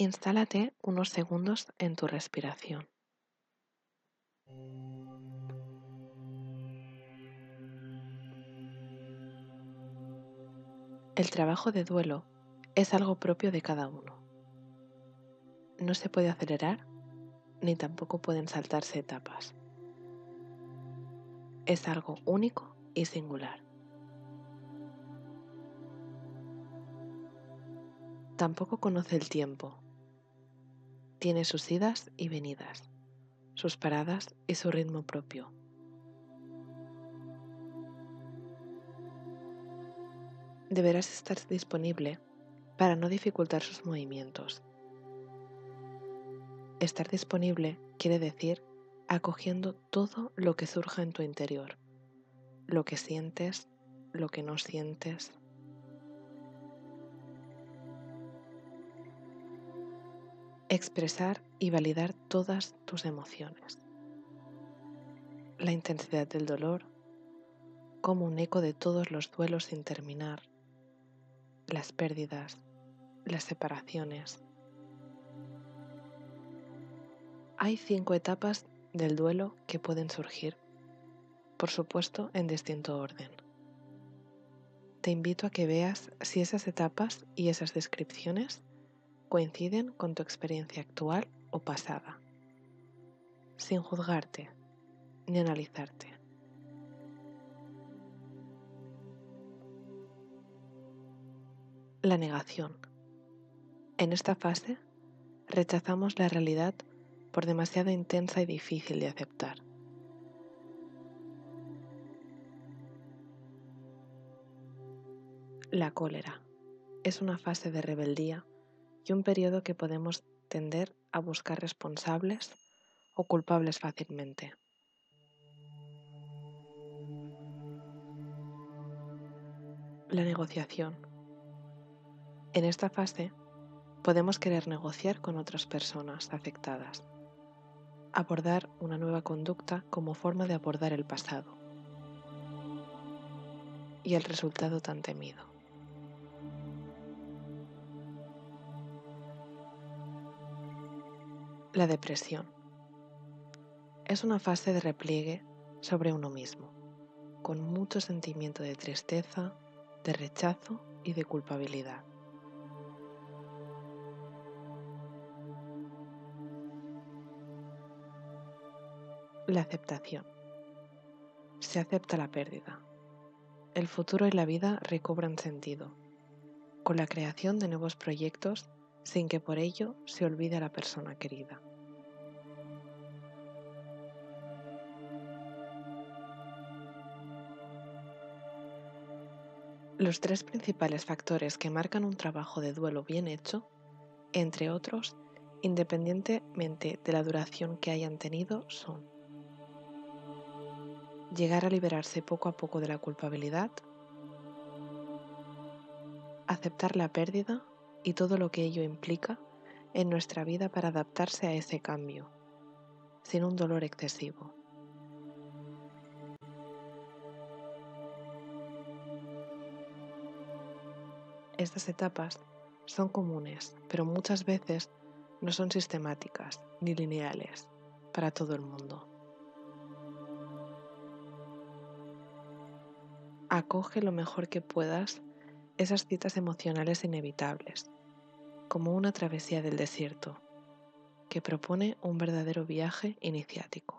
Instálate unos segundos en tu respiración. El trabajo de duelo es algo propio de cada uno. No se puede acelerar ni tampoco pueden saltarse etapas. Es algo único y singular. Tampoco conoce el tiempo. Tiene sus idas y venidas, sus paradas y su ritmo propio. deberás estar disponible para no dificultar sus movimientos. Estar disponible quiere decir acogiendo todo lo que surja en tu interior, lo que sientes, lo que no sientes. Expresar y validar todas tus emociones. La intensidad del dolor como un eco de todos los duelos sin terminar las pérdidas, las separaciones. Hay cinco etapas del duelo que pueden surgir, por supuesto en distinto orden. Te invito a que veas si esas etapas y esas descripciones coinciden con tu experiencia actual o pasada, sin juzgarte ni analizarte. La negación. En esta fase rechazamos la realidad por demasiado intensa y difícil de aceptar. La cólera es una fase de rebeldía y un periodo que podemos tender a buscar responsables o culpables fácilmente. La negociación en esta fase podemos querer negociar con otras personas afectadas, abordar una nueva conducta como forma de abordar el pasado y el resultado tan temido. La depresión es una fase de repliegue sobre uno mismo, con mucho sentimiento de tristeza, de rechazo y de culpabilidad. La aceptación. Se acepta la pérdida. El futuro y la vida recobran sentido, con la creación de nuevos proyectos sin que por ello se olvide a la persona querida. Los tres principales factores que marcan un trabajo de duelo bien hecho, entre otros, independientemente de la duración que hayan tenido, son llegar a liberarse poco a poco de la culpabilidad, aceptar la pérdida y todo lo que ello implica en nuestra vida para adaptarse a ese cambio, sin un dolor excesivo. Estas etapas son comunes, pero muchas veces no son sistemáticas ni lineales para todo el mundo. acoge lo mejor que puedas esas citas emocionales inevitables, como una travesía del desierto, que propone un verdadero viaje iniciático.